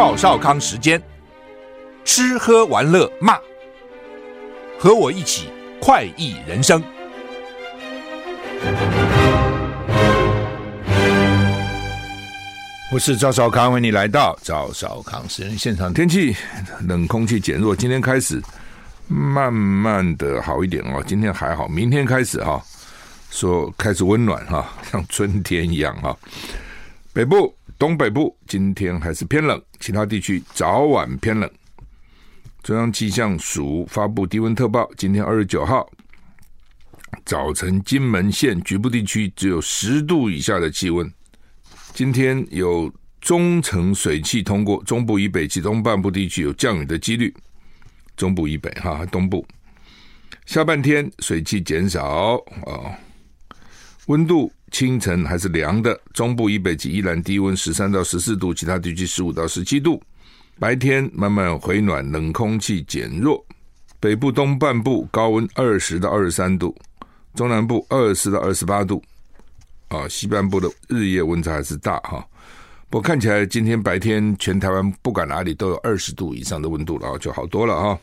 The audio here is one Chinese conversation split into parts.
赵少康时间，吃喝玩乐骂，和我一起快意人生。我是赵少康，为你来到赵少康时间现场。天气冷空气减弱，今天开始慢慢的好一点哦。今天还好，明天开始哈，说开始温暖哈，像春天一样哈。北部、东北部今天还是偏冷，其他地区早晚偏冷。中央气象署发布低温特报，今天二十九号早晨，金门县局部地区只有十度以下的气温。今天有中层水汽通过中部以北及东半部地区有降雨的几率，中部以北哈东部，下半天水汽减少啊，温度清晨还是凉的，中部以北及宜兰低温十三到十四度，其他地区十五到十七度，白天慢慢回暖，冷空气减弱，北部东半部高温二十到二十三度，中南部二十到二十八度。啊，西半部的日夜温差还是大哈，不过看起来今天白天全台湾不管哪里都有二十度以上的温度了，就好多了哈。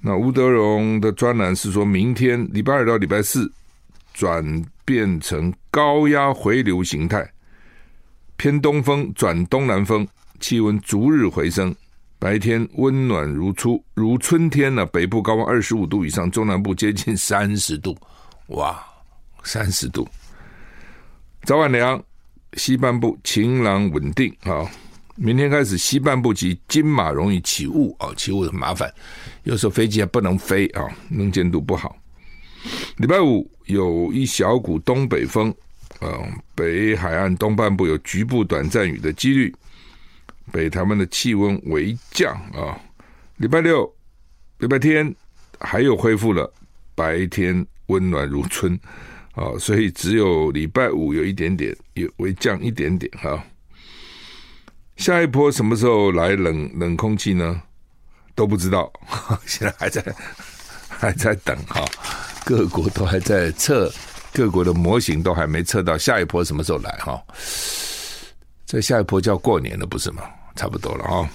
那吴德荣的专栏是说，明天礼拜二到礼拜四转变成高压回流形态，偏东风转东南风，气温逐日回升，白天温暖如初如春天呢，北部高温二十五度以上，中南部接近三十度，哇，三十度。早晚凉，西半部晴朗稳定啊。明天开始，西半部及金马容易起雾啊，起雾很麻烦，有时候飞机还不能飞啊，能见度不好。礼拜五有一小股东北风，北海岸东半部有局部短暂雨的几率。北台湾的气温微降啊。礼拜六、礼拜天还有恢复了，白天温暖如春。啊，所以只有礼拜五有一点点，有微降一点点哈。下一波什么时候来冷冷空气呢？都不知道，现在还在还在等哈。各国都还在测，各国的模型都还没测到下一波什么时候来哈。这下一波叫过年了不是吗？差不多了啊。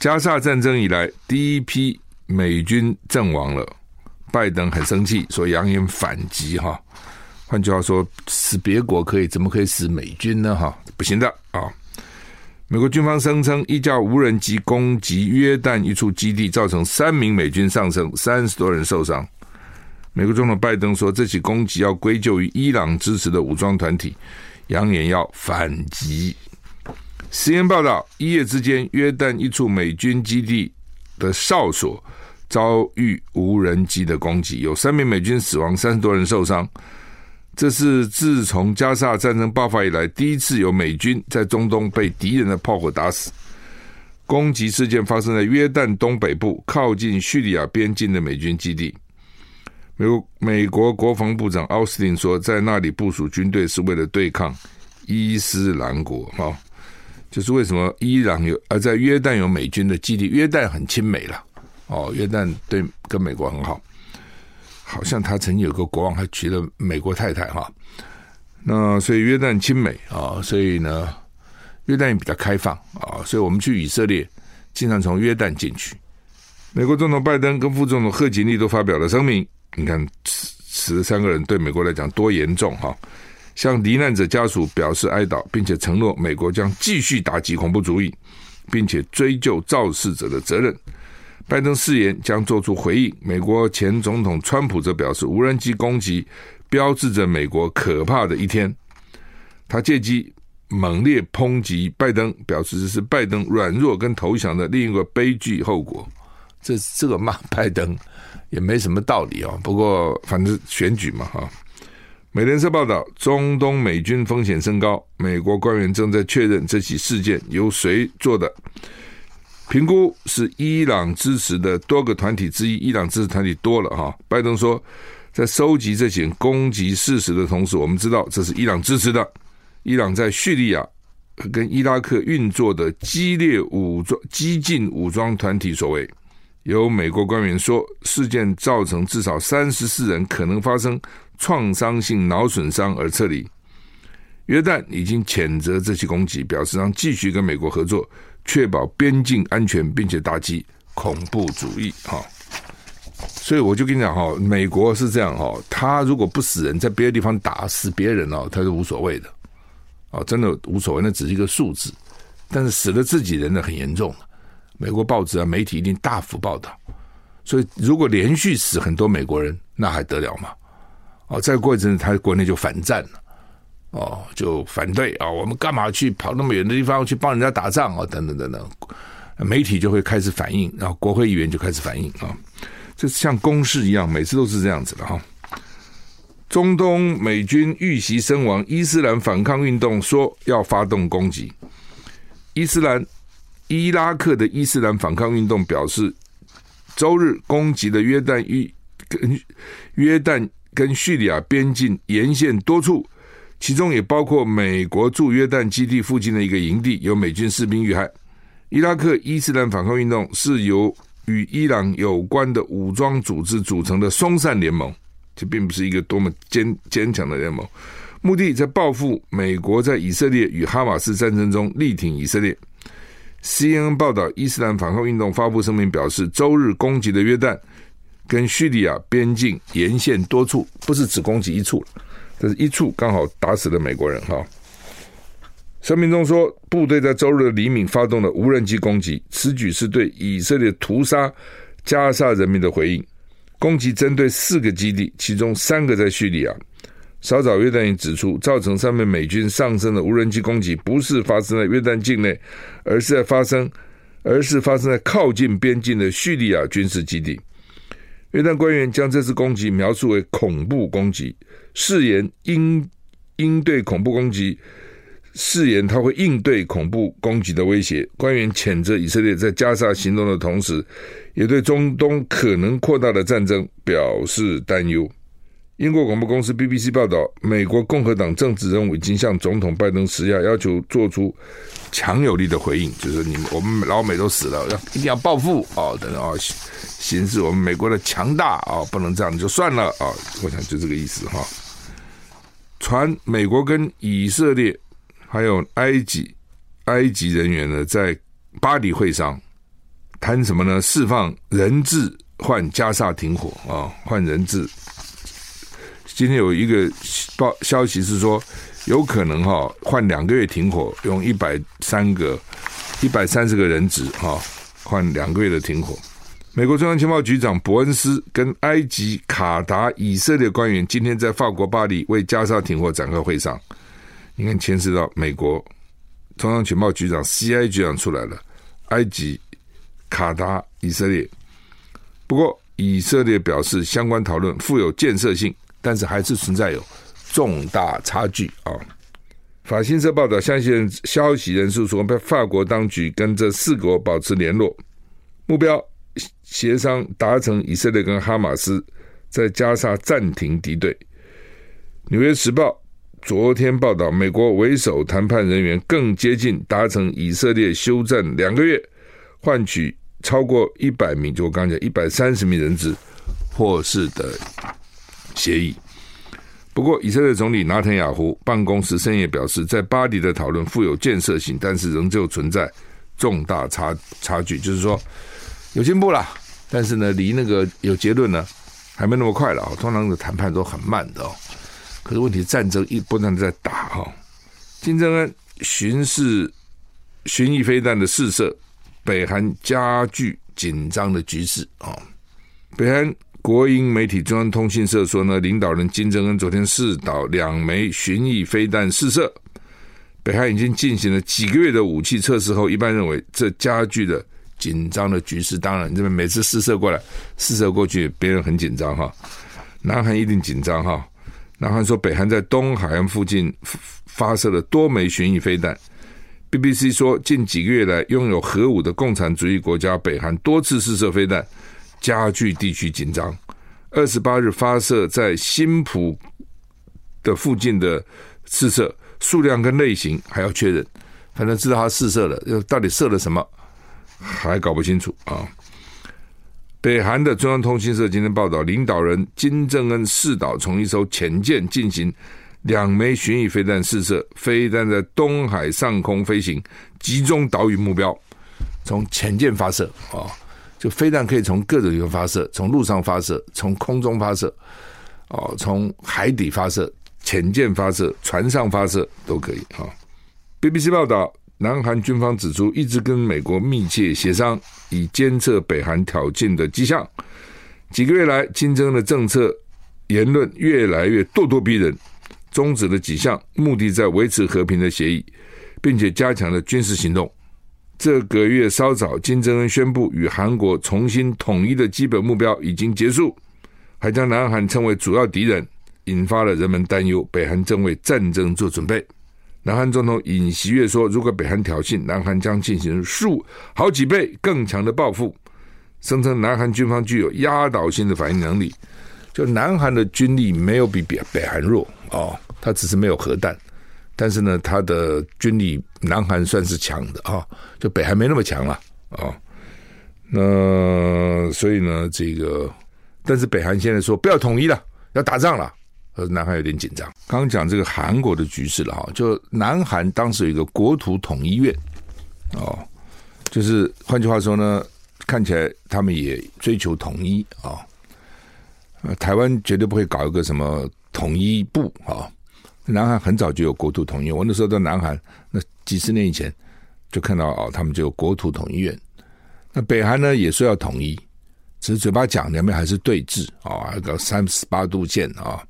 加沙战争以来第一批美军阵亡了。拜登很生气，说扬言反击哈。换句话说，死别国可以，怎么可以死美军呢？哈，不行的啊！美国军方声称，一架无人机攻击约旦一处基地，造成三名美军丧生，三十多人受伤。美国总统拜登说，这起攻击要归咎于伊朗支持的武装团体，扬言要反击。CNN 报道，一夜之间，约旦一处美军基地的哨所。遭遇无人机的攻击，有三名美军死亡，三十多人受伤。这是自从加沙战争爆发以来第一次有美军在中东被敌人的炮火打死。攻击事件发生在约旦东北部靠近叙利亚边境的美军基地。美国美国国防部长奥斯汀说，在那里部署军队是为了对抗伊斯兰国。哈，就是为什么伊朗有而在约旦有美军的基地？约旦很亲美了。哦，约旦对跟美国很好，好像他曾经有个国王还娶了美国太太哈。那所以约旦亲美啊，所以呢，约旦也比较开放啊，所以我们去以色列经常从约旦进去。美国总统拜登跟副总统贺锦丽都发表了声明，你看死了三个人对美国来讲多严重哈，向罹难者家属表示哀悼，并且承诺美国将继续打击恐怖主义，并且追究肇事者的责任。拜登誓言将做出回应。美国前总统川普则表示，无人机攻击标志着美国可怕的一天。他借机猛烈抨击拜登，表示这是拜登软弱跟投降的另一个悲剧后果。这这个骂拜登也没什么道理啊。不过反正选举嘛，哈。美联社报道，中东美军风险升高，美国官员正在确认这起事件由谁做的。评估是伊朗支持的多个团体之一，伊朗支持团体多了哈。拜登说，在收集这些攻击事实的同时，我们知道这是伊朗支持的。伊朗在叙利亚跟伊拉克运作的激烈武装激进武装团体所为。有美国官员说，事件造成至少三十四人可能发生创伤性脑损伤而撤离。约旦已经谴责这起攻击，表示将继续跟美国合作，确保边境安全，并且打击恐怖主义。哈，所以我就跟你讲哈，美国是这样哈，他如果不死人，在别的地方打死别人哦，他是无所谓的，哦，真的无所谓，那只是一个数字，但是死了自己人呢，很严重。美国报纸啊，媒体一定大幅报道。所以，如果连续死很多美国人，那还得了吗？哦，再过一阵子，他国内就反战了，哦，就反对啊，我们干嘛去跑那么远的地方去帮人家打仗啊？等等等等，媒体就会开始反应，然后国会议员就开始反应啊，这像公式一样，每次都是这样子的哈。中东美军遇袭身亡，伊斯兰反抗运动说要发动攻击，伊斯兰。伊拉克的伊斯兰反抗运动表示，周日攻击了约旦与跟约旦跟叙利亚边境沿线多处，其中也包括美国驻约旦基地附近的一个营地，有美军士兵遇害。伊拉克伊斯兰反抗运动是由与伊朗有关的武装组织组成的松散联盟，这并不是一个多么坚坚强的联盟，目的在报复美国在以色列与哈马斯战争中力挺以色列。CNN 报道，伊斯兰反抗运动发布声明表示，周日攻击的约旦跟叙利亚边境沿线多处，不是只攻击一处，这是一处刚好打死了美国人哈。声明中说，部队在周日的黎明发动了无人机攻击，此举是对以色列屠杀加沙人民的回应。攻击针对四个基地，其中三个在叙利亚。稍早，约旦也指出，造成上面美军上升的无人机攻击，不是发生在约旦境内，而是在发生，而是发生在靠近边境的叙利亚军事基地。约旦官员将这次攻击描述为恐怖攻击，誓言应应对恐怖攻击，誓言他会应对恐怖攻击的威胁。官员谴责以色列在加沙行动的同时，也对中东可能扩大的战争表示担忧。英国广播公司 BBC 报道，美国共和党政治人物已经向总统拜登施压，要求做出强有力的回应，就是你们我们老美都死了，要一定要报复哦，等等啊，显示我们美国的强大啊，不能这样就算了啊，我想就这个意思哈。传美国跟以色列还有埃及埃及人员呢，在巴黎会上谈什么呢？释放人质换加萨停火啊，换人质。今天有一个报消息是说，有可能哈换两个月停火，用一百三个一百三十个人质哈换两个月的停火。美国中央情报局长伯恩斯跟埃及、卡达、以色列官员今天在法国巴黎为加沙停火展开会上。你看，牵涉到美国中央情报局长 CIA 局长出来了，埃及、卡达、以色列。不过，以色列表示相关讨论富有建设性。但是还是存在有重大差距啊！法新社报道，相信消息人士说，法国当局跟这四国保持联络，目标协商达成以色列跟哈马斯在加沙暂停敌对。纽约时报昨天报道，美国为首谈判人员更接近达成以色列休战两个月，换取超过一百名，就我刚才讲一百三十名人质获释的。协议。不过，以色列总理纳坦雅胡办公室深夜表示，在巴黎的讨论富有建设性，但是仍旧存在重大差差距。就是说，有进步了，但是呢，离那个有结论呢，还没那么快了啊。通常的谈判都很慢的哦。可是问题，战争一不断在打哈。金正恩巡视巡弋飞弹的试射，北韩加剧紧张的局势啊。北韩。国营媒体中央通讯社说呢，领导人金正恩昨天试导两枚巡弋飞弹试射。北韩已经进行了几个月的武器测试后，一般认为这加剧了紧张的局势，当然这边每次试射过来，试射过去，别人很紧张哈。南韩一定紧张哈。南韩说，北韩在东海岸附近发射了多枚巡弋飞弹。BBC 说，近几个月来，拥有核武的共产主义国家北韩多次试射飞弹，加剧地区紧张。二十八日发射在新浦的附近的试射数量跟类型还要确认，反正知道他试射了，到底射了什么还搞不清楚啊。北韩的中央通讯社今天报道，领导人金正恩视导从一艘潜舰进行两枚巡弋飞弹试射，飞弹在东海上空飞行，集中岛屿目标，从潜舰发射啊。就飞弹可以从各种地方发射，从陆上发射，从空中发射，哦，从海底发射、潜舰发射、船上发射都可以啊。BBC 报道，南韩军方指出，一直跟美国密切协商，以监测北韩挑衅的迹象。几个月来，金正恩的政策言论越来越咄咄逼人，终止了几项目的在维持和平的协议，并且加强了军事行动。这个月稍早，金正恩宣布与韩国重新统一的基本目标已经结束，还将南韩称为主要敌人，引发了人们担忧，北韩正为战争做准备。南韩总统尹锡悦说：“如果北韩挑衅，南韩将进行数好几倍更强的报复。”声称南韩军方具有压倒性的反应能力，就南韩的军力没有比北北韩弱哦，他只是没有核弹。但是呢，他的军力南韩算是强的啊，就北韩没那么强了啊。那所以呢，这个但是北韩现在说不要统一了，要打仗了，呃南韩有点紧张。刚刚讲这个韩国的局势了哈，就南韩当时有一个国土统一院哦，就是换句话说呢，看起来他们也追求统一啊。台湾绝对不会搞一个什么统一部啊。南韩很早就有国土统一，我那时候在南韩，那几十年以前就看到哦，他们就有国土统一院。那北韩呢也说要统一，只是嘴巴讲，两边还是对峙啊，还搞三十八度线啊。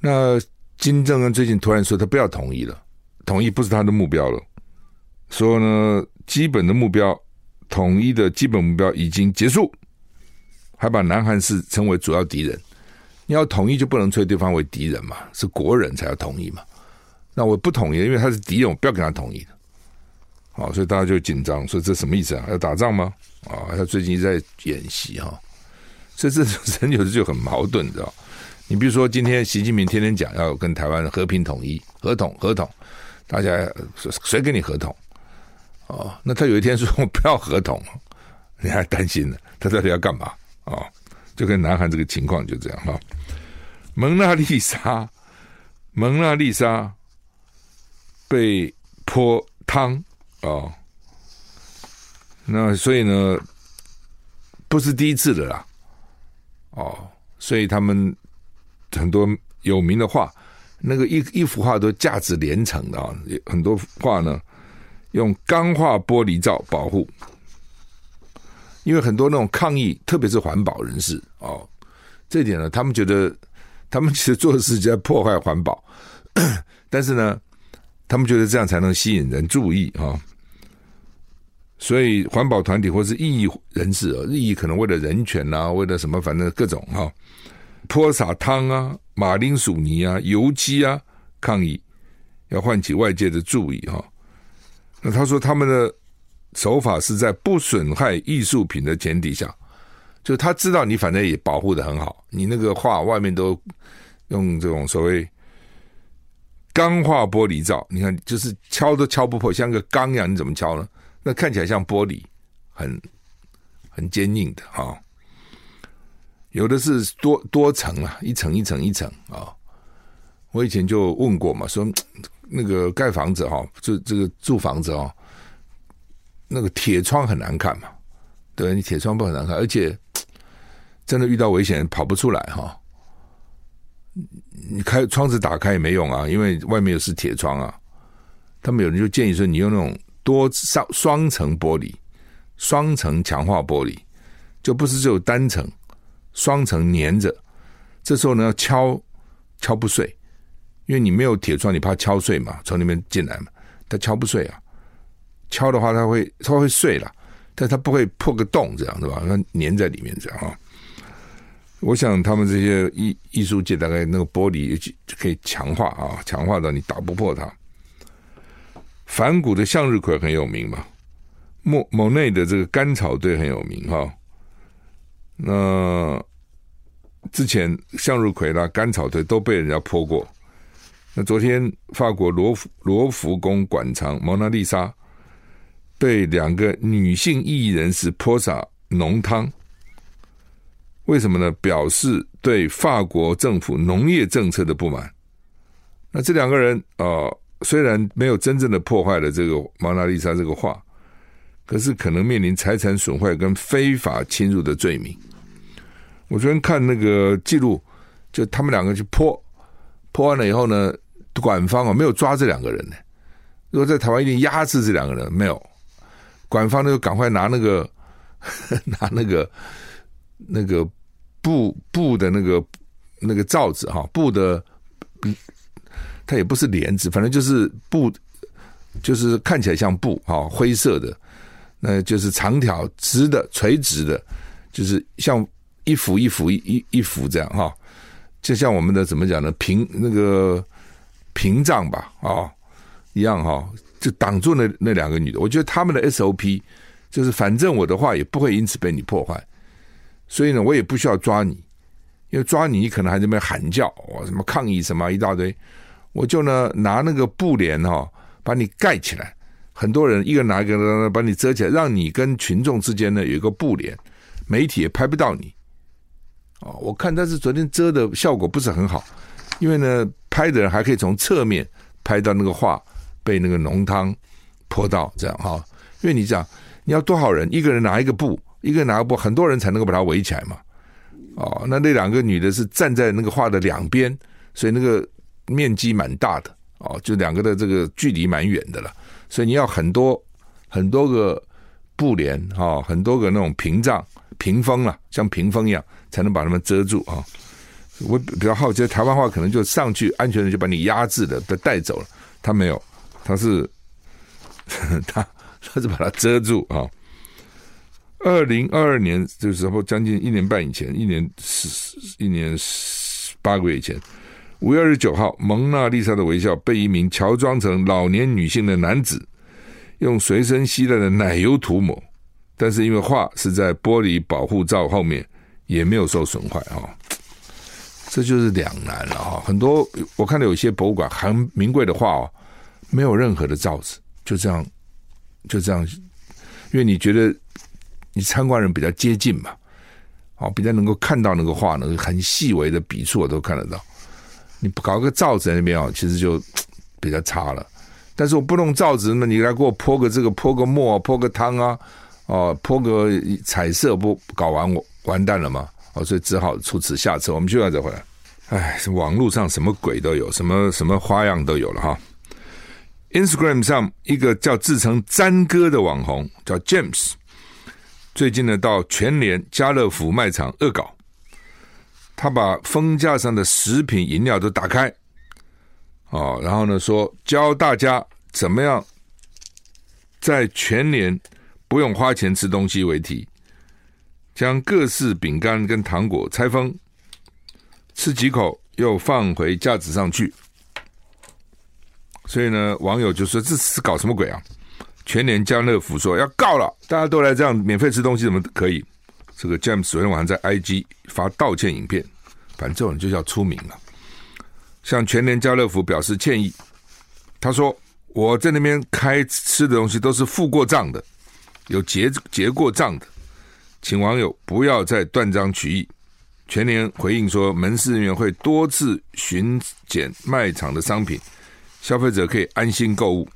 那金正恩最近突然说他不要统一了，统一不是他的目标了，说呢基本的目标，统一的基本目标已经结束，还把南韩是称为主要敌人。你要统一就不能吹对方为敌人嘛，是国人才要统一嘛。那我不统一，因为他是敌人，我不要跟他统一的。好，所以大家就紧张，说这什么意思啊？要打仗吗？啊，他最近在演习哈，所以这人有时就很矛盾，你知道？你比如说，今天习近平天天讲要跟台湾和平统一、合同、合同，大家谁跟你合同？哦，那他有一天说 我不要合同，你还担心呢？他到底要干嘛？啊？就跟南韩这个情况就这样哈，蒙娜丽莎，蒙娜丽莎被泼汤啊，那所以呢，不是第一次的啦，哦，所以他们很多有名的画，那个一一幅画都价值连城的啊，很多画呢用钢化玻璃罩保护。因为很多那种抗议，特别是环保人士哦，这点呢，他们觉得他们其实做的事情在破坏环保，但是呢，他们觉得这样才能吸引人注意啊、哦。所以环保团体或是异议人士啊，异议可能为了人权啊，为了什么，反正各种哈、哦，泼洒汤啊、马铃薯泥啊、油漆啊抗议，要唤起外界的注意哈、哦。那他说他们的。手法是在不损害艺术品的前提下，就他知道你反正也保护的很好，你那个画外面都用这种所谓钢化玻璃罩，你看就是敲都敲不破，像个钢一样，你怎么敲呢？那看起来像玻璃，很很坚硬的啊。有的是多多层啊，一层一层一层啊。我以前就问过嘛，说那个盖房子哈，就这个住房子哦。那个铁窗很难看嘛，对，你铁窗不很难看，而且真的遇到危险跑不出来哈。你开窗子打开也没用啊，因为外面又是铁窗啊。他们有人就建议说，你用那种多双双层玻璃，双层强化玻璃，就不是只有单层，双层粘着。这时候呢，要敲敲不碎，因为你没有铁窗，你怕敲碎嘛，从里面进来嘛，它敲不碎啊。敲的话，它会它会碎了，但它不会破个洞，这样对吧？它粘在里面这样啊。我想他们这些艺艺术界大概那个玻璃就可以强化啊，强化到你打不破它。梵谷的向日葵很有名嘛，莫莫内的这个甘草堆很有名哈。那之前向日葵啦、甘草堆都被人家泼过。那昨天法国罗浮罗浮宫馆藏蒙娜丽莎被两个女性异议人士泼洒浓汤，为什么呢？表示对法国政府农业政策的不满。那这两个人啊、虽然没有真正的破坏了这个蒙娜丽莎这个画，可是可能面临财产损坏跟非法侵入的罪名。我昨天看那个记录，就他们两个去泼，泼完了以后呢，管方啊没有抓这两个人呢。如果在台湾一定压制这两个人，没有，馆方就赶快拿那个 拿那个那个布布的那个那个罩子哈，布的，它也不是帘子，反正就是布，就是看起来像布哈，灰色的，那就是长条直的垂直的，就是像一幅一幅一一一幅这样哈，就像我们的怎么讲呢？屏那个。屏障吧，啊、一样哈、就挡住那那两个女的。我觉得他们的 SOP 就是，反正我的话也不会因此被你破坏，所以呢，我也不需要抓你，因为抓你，你可能还在那边喊叫，我，什么抗议什么一大堆，我就呢拿那个布帘哈、哦，把你盖起来，很多人一个拿一个把你遮起来，让你跟群众之间呢有一个布帘，媒体也拍不到你。哦，我看但是昨天遮的效果不是很好。因为呢，拍的人还可以从侧面拍到那个画被那个浓汤泼到，这样哈。因为你讲你要多少人，一个人拿一个布，一个人拿个布，很多人才能够把它围起来嘛。哦，那那两个女的是站在那个画的两边，所以那个面积蛮大的哦，就两个的这个距离蛮远的了。所以你要很多很多个布帘哈，很多个那种屏障、屏风啊，像屏风一样，才能把他们遮住啊。我比较好奇，台湾话可能就上去，安全的就把你压制了，被带走了。他没有，他是 他他是把它遮住啊。二零二二年就是时候将近一年半以前，一年十一年八个月以前，五月二十九号，蒙娜丽莎的微笑被一名乔装成老年女性的男子用随身携带的奶油涂抹，但是因为画是在玻璃保护罩后面，也没有受损坏啊。这就是两难了哈，很多我看到有些博物馆很名贵的画哦，没有任何的罩子，就这样，就这样，因为你觉得你参观人比较接近嘛，哦，比较能够看到那个画呢，很细微的笔触我都看得到。你不搞个罩子在那边啊，其实就 比较差了。但是我不弄罩子，那你来给我泼个这个，泼个墨，泼个汤啊，哦，泼个彩色，不搞完我完蛋了吗？哦，所以只好出此下策。我们就要再回来。哎，网络上什么鬼都有，什么什么花样都有了哈。Instagram 上一个叫自称“詹哥”的网红叫 James，最近呢到全联、家乐福卖场恶搞，他把封架上的食品饮料都打开，哦，然后呢说教大家怎么样在全联不用花钱吃东西为题。将各式饼干跟糖果拆封，吃几口又放回架子上去。所以呢，网友就说：“这是搞什么鬼啊？”全联家乐福说要告了，大家都来这样免费吃东西，怎么可以？这个 James 昨天晚上在 IG 发道歉影片，反正这种人就叫出名了。向全联家乐福表示歉意，他说：“我在那边开吃的东西都是付过账的，有结结过账的。”请网友不要再断章取义。全联回应说，门市人员会多次巡检卖场的商品，消费者可以安心购物。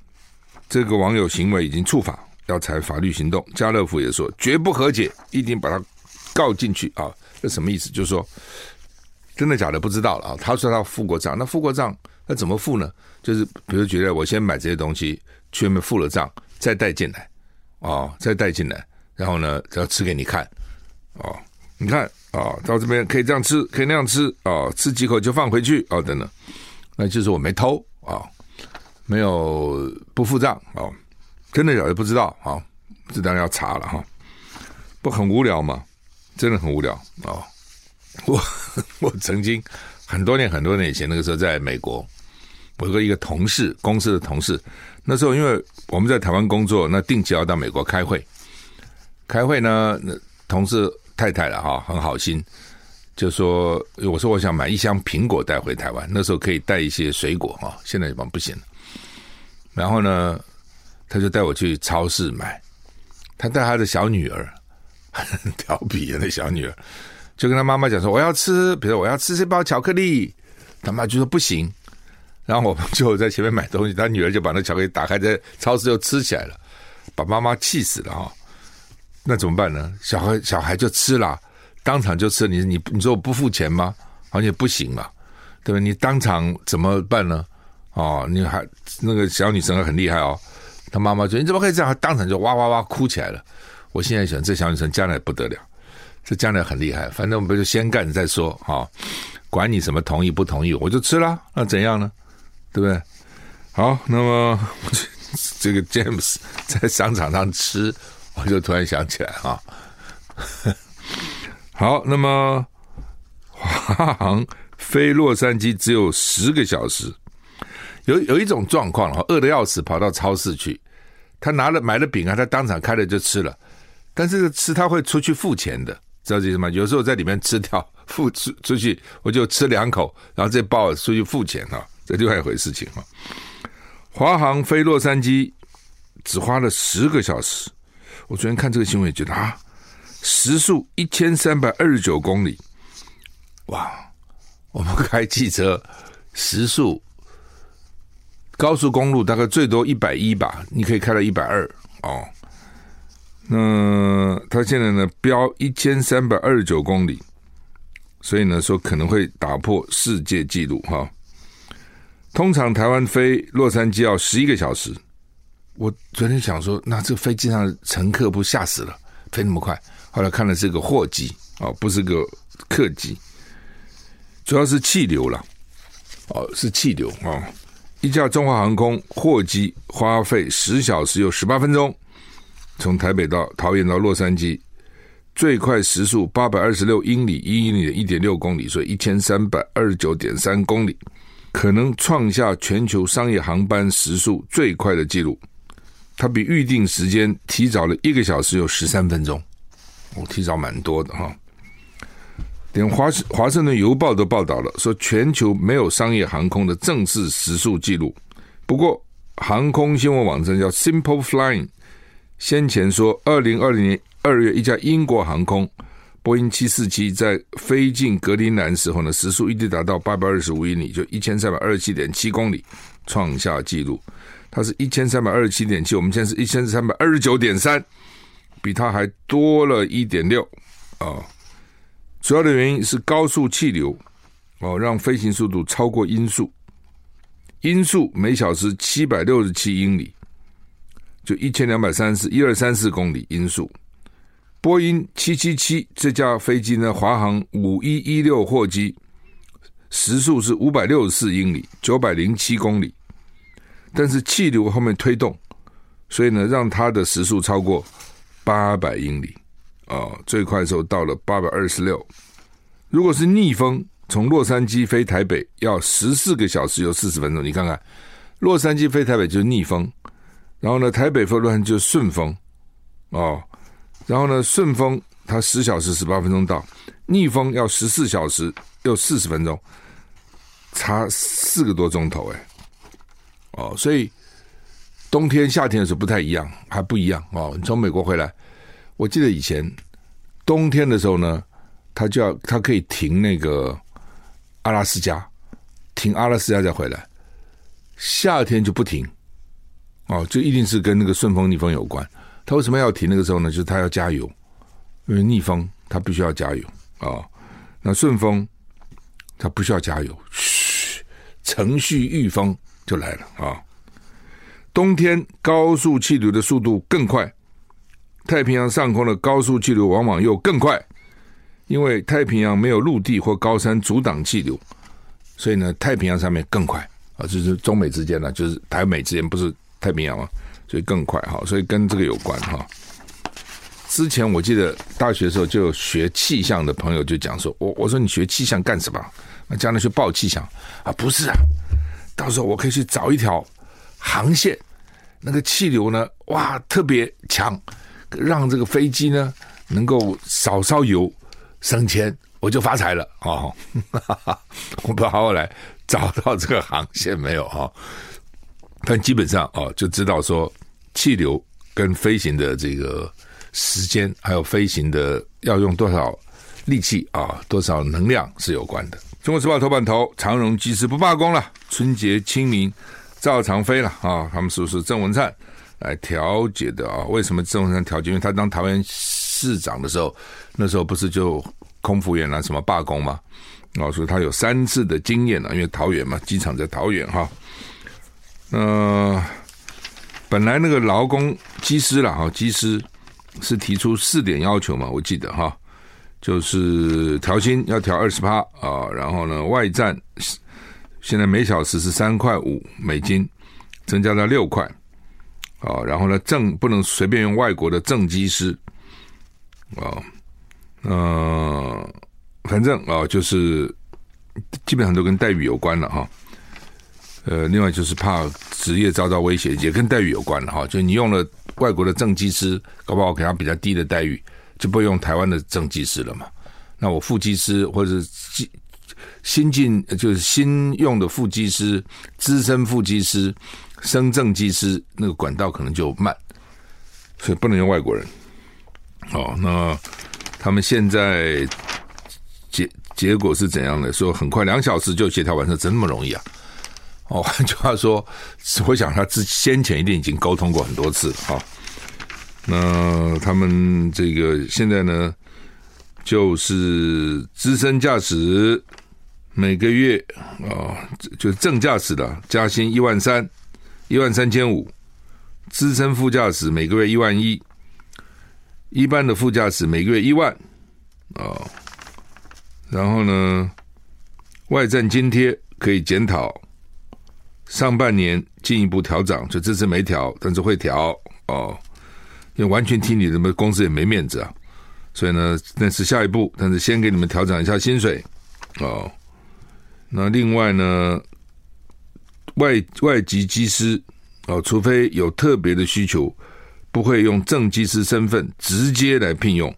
这个网友行为已经触法，要采法律行动。家乐福也说绝不和解，一定把他告进去啊！这什么意思？就是说真的假的不知道了啊。他说他付过账，那付过账那怎么付呢？就是比如觉得我先买这些东西，去外面付了账，再带进来啊，再带进来。然后呢，要吃给你看，哦，你看啊，到这边可以这样吃，可以那样吃啊，吃几口就放回去哦，等等，那就是我没偷啊，没有不付账哦，真的假的不知道啊，这当然要查了哈。不很无聊吗？真的很无聊啊！我我曾经很多年很多年以前，那个时候在美国，我有一个同事，公司的同事，那时候因为我们在台湾工作，那定期要到美国开会，开会呢，那同事太太了哈，很好心，就说我说我想买一箱苹果带回台湾，那时候可以带一些水果哈，现在一般不行了。然后呢，他就带我去超市买，他带他的小女儿，很 调皮的那小女儿。就跟他妈妈讲说，我要吃，比如说我要吃这包巧克力，他妈就说不行。然后我们就在前面买东西，他女儿就把那巧克力打开，在超市就吃起来了，把妈妈气死了哈。那怎么办呢？小孩小孩就吃了，当场就吃。你你你说我不付钱吗？而且不行嘛，对吧？你当场怎么办呢？哦，你还那个小女生很厉害哦，她妈妈说你怎么可以这样？当场就哇哇哇哭起来了。我现在想，这小女生将来不得了。这将来很厉害，反正我们就先干再说哈，管你什么同意不同意，我就吃了，那怎样呢？对不对？好，那么 这个 James 在商场上吃，我就突然想起来哈。好，那么华航飞洛杉矶只有十个小时，有有一种状况哈，饿得要死，跑到超市去，他拿了买了饼啊，他当场开了就吃了，但是吃他会出去付钱的。知道这什么？有时候在里面吃掉，付出出去，我就吃两口，然后再抱出去付钱哈，这另外一回事情哈。华航飞洛杉矶只花了十个小时，我昨天看这个新闻觉得啊，时速一千三百二十九公里，哇！我们开汽车时速高速公路大概最多一百一吧，你可以开到一百二哦。那他现在呢标一千三百二十九公里，所以呢说可能会打破世界纪录哈。通常台湾飞洛杉矶要十一个小时，我昨天想说，那这飞机上乘客不吓死了，飞那么快？后来看了是个货机哦，不是个客机，主要是气流了，哦是气流啊。一架中华航空货机花费十小时又十八分钟。从台北到桃园到洛杉矶，最快时速八百二十六英里，一英里的一点六公里，所以一千三百二十九点三公里，可能创下全球商业航班时速最快的纪录。它比预定时间提早了一个小时有十三分钟，我、哦、提早蛮多的哈。连华华盛顿邮报都报道了，说全球没有商业航空的正式时速记录。不过，航空新闻网站叫 Simple Flying。先前说，二零二零年二月，一架英国航空波音七四七在飞进格陵兰时候呢，时速一直达到八百二十五英里，就一千三百二十七点七公里，创下纪录。它是一千三百二十七点七，我们现在是一千三百二十九点三，比它还多了一点六啊。主要的原因是高速气流哦，让飞行速度超过音速，音速每小时七百六十七英里。就一千两百三十一二三四公里音速，波音七七七这架飞机呢，华航五一一六货机时速是五百六十四英里，九百零七公里，但是气流后面推动，所以呢，让它的时速超过八百英里、哦，最快的时候到了八百二十六。如果是逆风，从洛杉矶飞台北要十四个小时有四十分钟，你看看，洛杉矶飞台北就是逆风。然后呢，台北飞洛杉矶就是顺风，哦，然后呢，顺风它十小时十八分钟到，逆风要十四小时又四十分钟，差四个多钟头哎，哦，所以冬天夏天的时候不太一样，还不一样哦。你从美国回来，我记得以前冬天的时候呢，他就要他可以停那个阿拉斯加，停阿拉斯加再回来，夏天就不停。哦，就一定是跟那个顺风逆风有关。他为什么要停那个时候呢？就是他要加油，因为逆风他必须要加油啊、哦。那顺风他不需要加油，嘘，程序御风就来了啊、冬天高速气流的速度更快，太平洋上空的高速气流往往又更快，因为太平洋没有陆地或高山阻挡气流，所以呢，太平洋上面更快啊。就是中美之间呢，就是台美之间不是。太平洋啊，所以更快哈，所以跟这个有关哈。之前我记得大学的时候就有学气象的朋友就讲说，我我说你学气象干什么？那将来去报气象啊？不是啊，到时候我可以去找一条航线，那个气流呢，哇，特别强，让这个飞机呢能够少烧油省钱，我就发财了哦。我不知道后来找到这个航线没有哈？但基本上哦，就知道说气流跟飞行的这个时间，还有飞行的要用多少力气啊，多少能量是有关的。中国时报头版头，长荣机师不罢工了，春节清明照常飞了啊！他们是不是郑文灿来调解的啊？为什么郑文灿调解？因为他当桃园市长的时候，那时候不是就空服员啊什么罢工吗？啊，所以他有三次的经验了，因为桃园嘛，机场在桃园哈。呃，本来那个劳工机师了哈，机师是提出四点要求嘛，我记得哈，就是调薪要调二十趴啊，然后呢，外站现在每小时是三块五美金，增加到六块啊，然后呢，正不能随便用外国的正机师啊，呃，反正啊，就是基本上都跟待遇有关了哈。呃，另外就是怕职业遭到威胁，也跟待遇有关了哈。就你用了外国的正机师，搞不好给他比较低的待遇，就不用台湾的正机师了嘛。那我副机师或者是新进，就是新用的副机师、资深副机师升正机师，那个管道可能就慢，所以不能用外国人。哦，那他们现在结结果是怎样的？说很快两小时就协调完成，真那么容易啊？哦，换句话说，我想他之先前一定已经沟通过很多次哈。那他们这个现在呢，就是资深驾驶每个月啊，就是正驾驶的加薪一万三，一万三千五；资深副驾驶每个月一万一；一般的副驾驶每个月一万啊。然后呢，外站津贴可以检讨。上半年进一步调涨，就这次没调，但是会调哦。因为完全听你的，公司也没面子啊。所以呢，那是下一步，但是先给你们调整一下薪水哦。那另外呢，外外籍机师哦，除非有特别的需求，不会用正机师身份直接来聘用。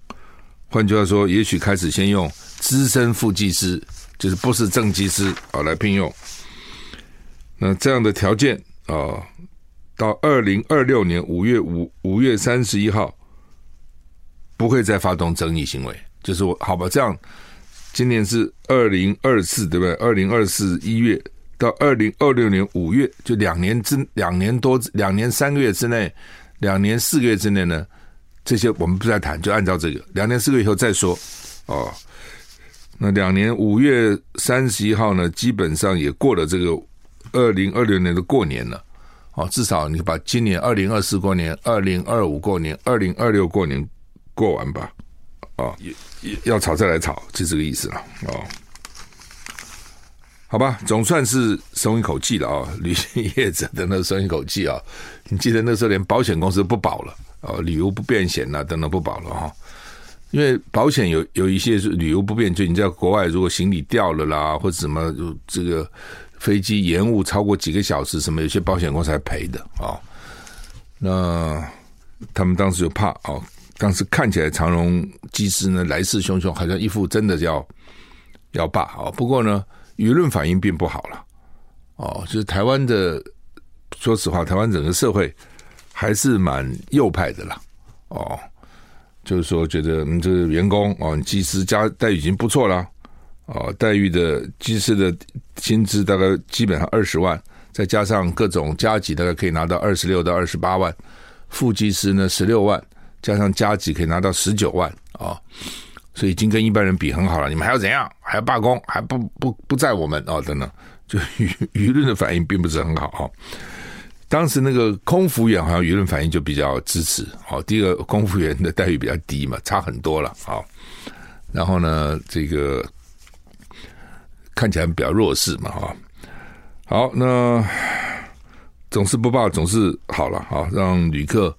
换句话说，也许开始先用资深副机师，就是不是正机师啊来聘用。那这样的条件啊、哦，到二零二六年五月五五月三十一号，不会再发动争议行为。就是我好吧，这样，今年是二零二四，对不对？二零二四一月到二零二六年五月，就两年之两年多两年三个月之内，两年四个月之内呢，这些我们不再谈，就按照这个，两年四个月以后再说。哦，那两年五月三十一号呢，基本上也过了这个。二零二六年的过年了，哦，至少你把今年二零二四过年、二零二五过年、二零二六过年过完吧，哦，也也要吵再来吵，就这个意思了，哦，好吧，总算是松一口气了啊，旅行业者的那松一口气啊，你记得那时候连保险公司不保了，哦，旅游不便险呐等等不保了哈，因为保险有有一些是旅游不便，就你在国外如果行李掉了啦，或者什么这个。飞机延误超过几个小时，什么有些保险公司还赔的啊、哦？那他们当时就怕哦，当时看起来长荣机师呢来势汹汹，好像一副真的要要罢哦。不过呢，舆论反应并不好了哦。就是台湾的，说实话，台湾整个社会还是蛮右派的啦哦。就是说，觉得你这个员工哦，你技师加待遇已经不错了。哦，待遇的技师的薪资大概基本上二十万，再加上各种加给，大概可以拿到二十六到二十八万。副技师呢，十六万，加上加给可以拿到十九万啊、哦，所以已经跟一般人比很好了。你们还要怎样？还罢工？还不不不在我们哦，等等，就舆舆论的反应并不是很好啊、哦。当时那个空服员好像舆论反应就比较支持。好、哦，第一个空服员的待遇比较低嘛，差很多了。好、哦，然后呢，这个。看起来比较弱势嘛，哈。好，那总是不怕，总是好了啊，让旅客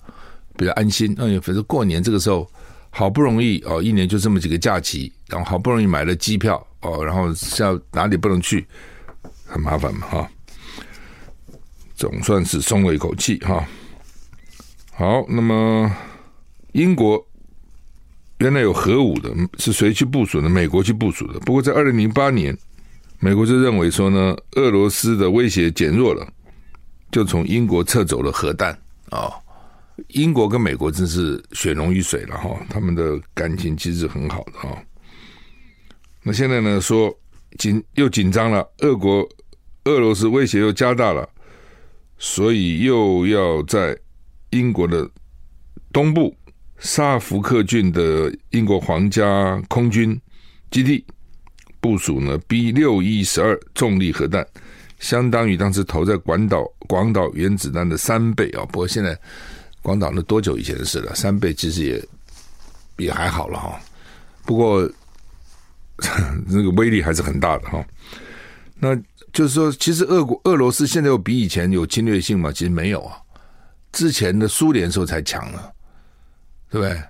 比较安心。哎呀，反正过年这个时候好不容易哦，一年就这么几个假期，然后好不容易买了机票哦，然后像哪里不能去，很麻烦嘛哈。总算是松了一口气哈。好，那么英国原来有核武的，是谁去部署的？美国去部署的。不过在二零零八年，美国就认为说呢，俄罗斯的威胁减弱了。就从英国撤走了核弹啊、哦！英国跟美国真是血浓于水了哈，他们的感情其实很好的哈、哦。那现在呢，说紧又紧张了，俄国俄罗斯威胁又加大了，所以又要在英国的东部萨福克郡的英国皇家空军基地部署呢 B 六一十二重力核弹。相当于当时投在广岛广岛原子弹的三倍啊！不过现在广岛那多久以前的事了？三倍其实也也还好了哈。不过 那个威力还是很大的哈。那就是说，其实俄国俄罗斯现在有比以前有侵略性吗？其实没有啊。之前的苏联时候才强了，对不对？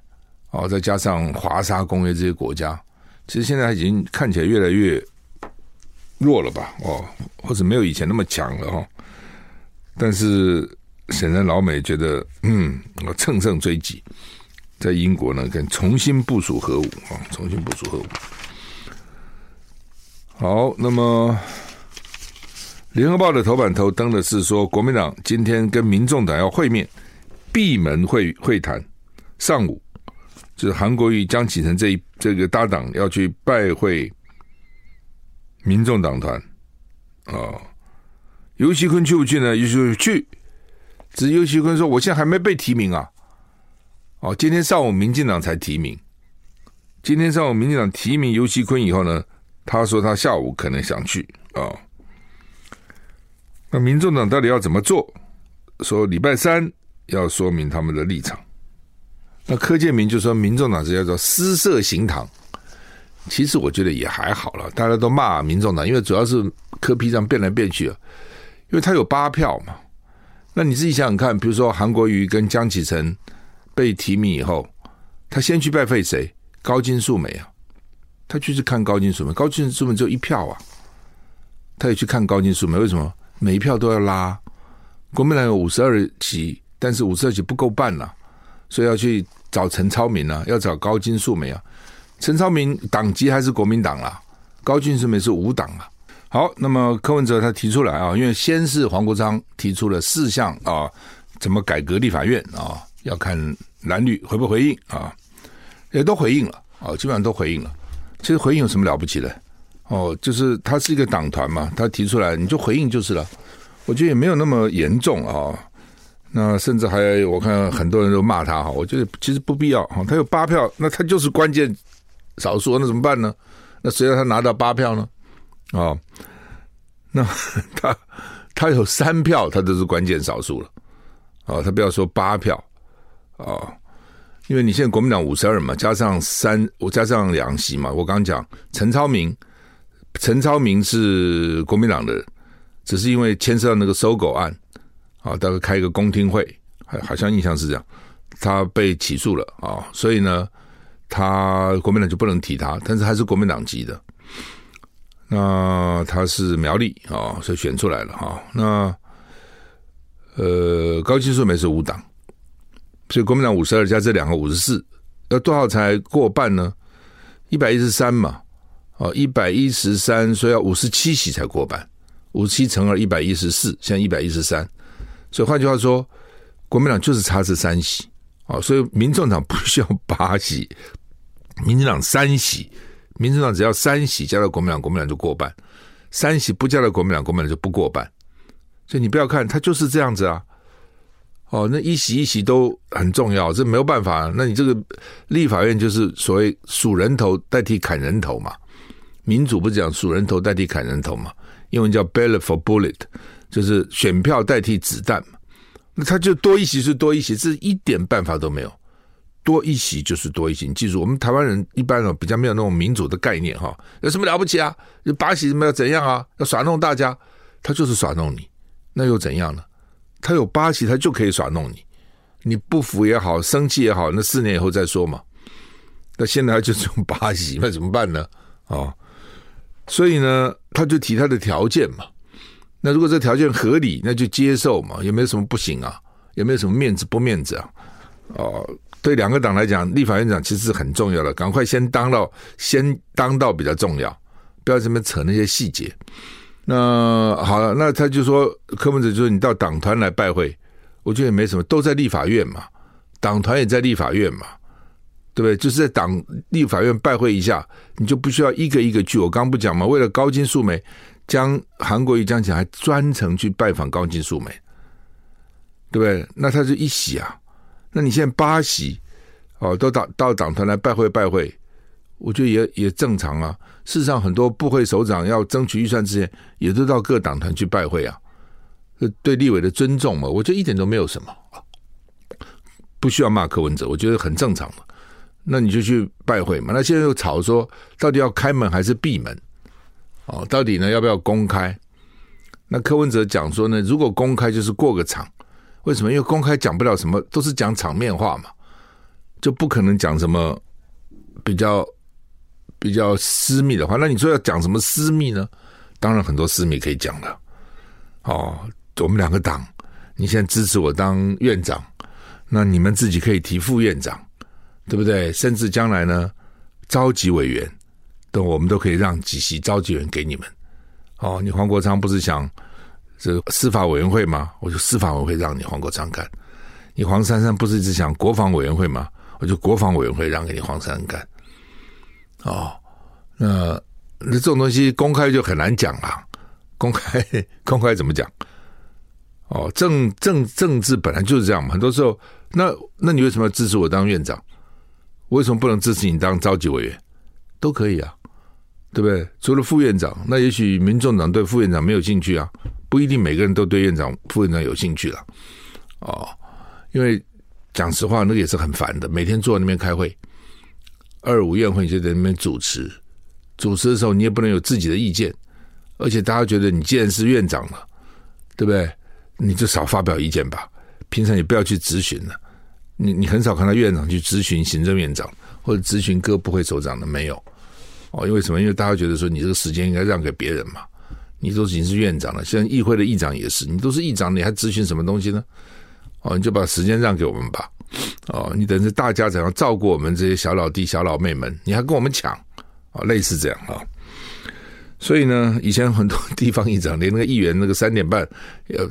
哦，再加上华沙公约这些国家，其实现在已经看起来越来越。弱了吧？哦，或者没有以前那么强了哈。但是显然老美觉得，嗯，我乘胜追击，在英国呢，跟重新部署核武啊，重新部署核武。好，那么联合报的头版头登的是说，国民党今天跟民众党要会面，闭门会会谈。上午就是韩国瑜、江启臣这一这个搭档要去拜会。民众党团啊，游锡坤去不去呢？游锡堃去，只是游锡坤说：“我现在还没被提名啊。”哦，今天上午民进党才提名。今天上午民进党提名游锡坤以后呢，他说他下午可能想去啊。那民众党到底要怎么做？说礼拜三要说明他们的立场。那柯建铭就说：“民众党是叫做私设行堂。”其实我觉得也还好了，大家都骂民众党，因为主要是柯 P 这样变来变去，因为他有八票嘛。那你自己想想看，比如说韩国瑜跟江启臣被提名以后，他先去拜会谁？高金素梅啊，他就是看高金素梅，高金素梅只有一票啊，他也去看高金素梅，为什么？每一票都要拉，国民党有五十二席，但是五十二席不够办了，所以要去找陈超明啊，要找高金素梅啊。陈超明党籍还是国民党啦，高金素梅是无党啊。好，那么柯文哲他提出来啊，因为先是黄国昌提出了四项啊，怎么改革立法院啊，要看蓝绿回不回应啊，也都回应了啊，基本上都回应了。其实回应有什么了不起的？哦，就是他是一个党团嘛，他提出来你就回应就是了。我觉得也没有那么严重啊。那甚至还我看很多人都骂他哈，我觉得其实不必要哈，他有八票，那他就是关键。少数那怎么办呢？那谁让他拿到八票呢？啊、哦，那 他他有三票，他都是关键少数了。啊、哦，他不要说八票啊、哦，因为你现在国民党五十二嘛，加上三，我加上两席嘛。我刚讲陈超明，陈超明是国民党的，只是因为牵涉到那个搜狗案啊，大概开一个公听会，好像印象是这样，他被起诉了啊、所以呢。他国民党就不能提他，但是还是国民党籍的。那他是苗栗啊、哦，所以选出来了哈、哦。那呃，高金素梅是无党，所以国民党五十二加这两个五十四，要多少才过半呢？一百一十三嘛，哦，一百一十三，所以要五十七席才过半，五十七乘二一百一十四，现在一百一十三，所以换句话说，国民党就是差这三席、哦，所以民众党不需要八席。民进党三席，民进党只要三席加到国民党，国民党就过半；三席不加到国民党，国民党就不过半。所以你不要看他就是这样子啊。哦，那一席一席都很重要，这没有办法。那你这个立法院就是所谓数人头代替砍人头嘛？民主不是讲数人头代替砍人头嘛？英文叫 ballot for bullet，就是选票代替子弹嘛。那他就多一席是多一席，这一点办法都没有。多一席就是多一席，你记住，我们台湾人一般比较没有那种民主的概念哈，有什么了不起啊？有八席怎么要怎样啊？要耍弄大家，他就是耍弄你，那又怎样呢？他有八席，他就可以耍弄你。你不服也好，生气也好，那四年以后再说嘛。那现在他就是用八席，那怎么办呢？哦，所以呢，他就提他的条件嘛。那如果这条件合理，那就接受嘛，也没有什么不行啊，也没有什么面子不面子啊。哦，对两个党来讲，立法院长其实是很重要的，赶快先当到，先当到比较重要，不要这么扯那些细节。那好了，那他就说柯文哲就说你到党团来拜会，我觉得也没什么，都在立法院嘛，党团也在立法院嘛，对不对？就是在党立法院拜会一下，你就不需要一个一个去。我刚不讲嘛，为了高金素梅。将韩国瑜讲起来，专程去拜访高金素梅，对不对？那他就一席啊。那你现在八席哦，都到到党团来拜会拜会，我觉得也也正常啊。事实上，很多部会首长要争取预算之前，也都到各党团去拜会啊。对立委的尊重嘛，我觉得一点都没有什么，不需要骂柯文哲，我觉得很正常嘛。那你就去拜会嘛。那现在又吵说，到底要开门还是闭门？哦，到底呢要不要公开？那柯文哲讲说呢，如果公开就是过个场，为什么？因为公开讲不了什么，都是讲场面话嘛，就不可能讲什么比较比较私密的话。那你说要讲什么私密呢？当然很多私密可以讲的。哦，我们两个党，你现在支持我当院长，那你们自己可以提副院长，对不对？甚至将来呢，召集委员。等我们都可以让几席召集人给你们，哦，你黄国昌不是想这司法委员会吗？我就司法委员会让你黄国昌干。你黄珊珊不是一直想国防委员会吗？我就国防委员会让给你黄珊珊干。哦，那那这种东西公开就很难讲了。公开公开怎么讲？哦，政政政治本来就是这样嘛。很多时候，那那你为什么要支持我当院长？为什么不能支持你当召集委员？都可以啊。对不对？除了副院长，那也许民众党对副院长没有兴趣啊，不一定每个人都对院长、副院长有兴趣了。哦，因为讲实话，那个也是很烦的，每天坐在那边开会，二五院会就在那边主持，主持的时候你也不能有自己的意见，而且大家觉得你既然是院长了，对不对？你就少发表意见吧，平常也不要去质询了。你你很少看到院长去质询行政院长或者咨询各部会首长的，没有。哦，因为什么？因为大家觉得说你这个时间应该让给别人嘛，你都已经是院长了，现在议会的议长也是，你都是议长，你还质询什么东西呢？哦，你就把时间让给我们吧。哦，你等着大家怎样照顾我们这些小老弟、小老妹们，你还跟我们抢？哦，类似这样啊。所以呢，以前很多地方议长连那个议员那个三点半要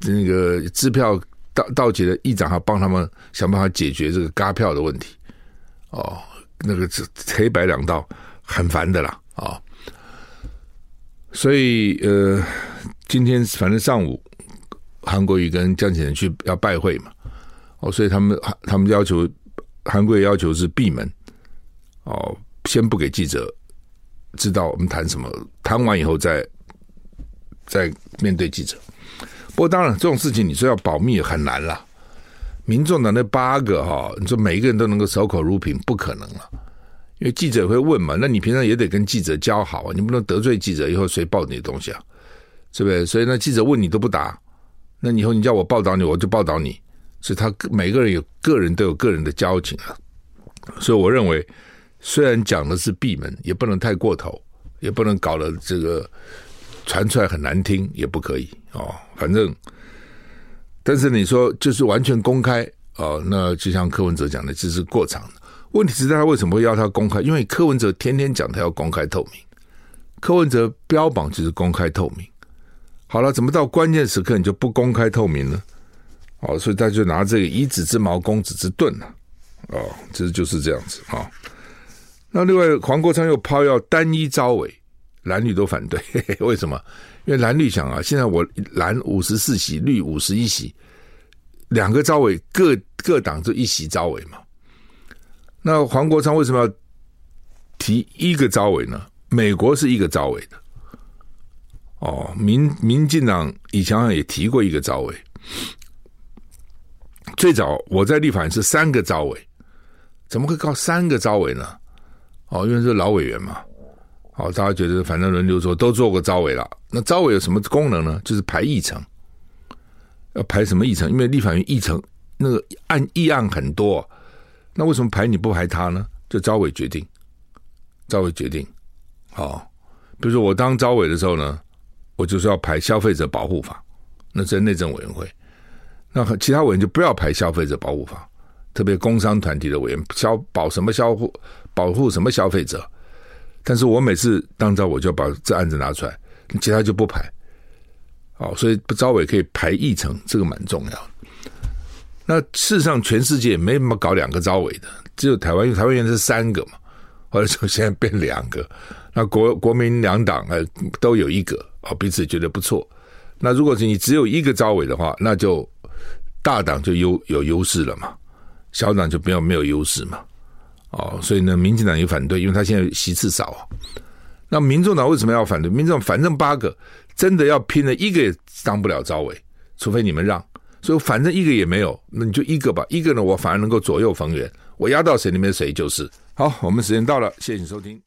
那个支票到到期的议长还帮他们想办法解决这个嘎票的问题。哦，那个黑白两道。很烦的啦啊、哦，所以呃，今天反正上午韩国瑜跟江启臣去要拜会嘛，哦，所以他们他们要求韩国瑜要求是闭门哦，先不给记者知道我们谈什么，谈完以后再再面对记者。不过当然这种事情你说要保密很难啦，民众党那八个哈、哦，你说每一个人都能够守口如瓶，不可能了。因为记者会问嘛，那你平常也得跟记者交好啊，你不能得罪记者，以后谁报你的东西啊？是不是？所以那记者问你都不答，那以后你叫我报道你，我就报道你。所以他每个人有个人都有个人的交情啊。所以我认为，虽然讲的是闭门，也不能太过头，也不能搞得这个传出来很难听，也不可以哦。反正，但是你说就是完全公开哦，那就像柯文哲讲的，这是过场。问题是他为什么会要他公开？因为柯文哲天天讲他要公开透明，柯文哲标榜就是公开透明。好了，怎么到关键时刻你就不公开透明呢？哦，所以他就拿这个以子之矛攻子之盾了。哦，这就是这样子啊。那另外黄国昌又抛要单一招委，蓝绿都反对，嘿嘿，为什么？因为蓝绿想啊，现在我蓝五十四席，绿五十一席，两个招委各各党就一席招委嘛。那黄国昌为什么要提一个招委呢？美国是一个招委的，哦，民民进党以前也提过一个招委。最早我在立法院是三个招委，怎么会搞三个招委呢？哦，因为是老委员嘛，哦，大家觉得反正轮流做，都做过招委了。那招委有什么功能呢？就是排议程，要排什么议程？因为立法院议程那个案议案很多，那为什么排你不排他呢？就招委决定，招委决定。好，比如说我当招委的时候呢，我就是要排消费者保护法，那在内政委员会。那其他委员就不要排消费者保护法，特别工商团体的委员消保什么消护保护什么消费者。但是我每次当招我就把这案子拿出来，其他就不排。哦，所以不招委可以排议程，这个蛮重要。那事实上，全世界没怎么搞两个招委的，只有台湾，因为台湾原来是三个嘛，后来就现在变两个。那国国民两党呃都有一个，哦，彼此觉得不错。那如果是你只有一个招委的话，那就大党就优有优势了嘛，小党就没有没有优势嘛。哦，所以呢，民进党也反对，因为他现在席次少啊。那民众党为什么要反对？民众反正八个。真的要拼了，一个也当不了招委，除非你们让。所以反正一个也没有，那你就一个吧。一个呢，我反而能够左右逢源，我压到谁里面谁就是。好，我们时间到了，谢谢你收听。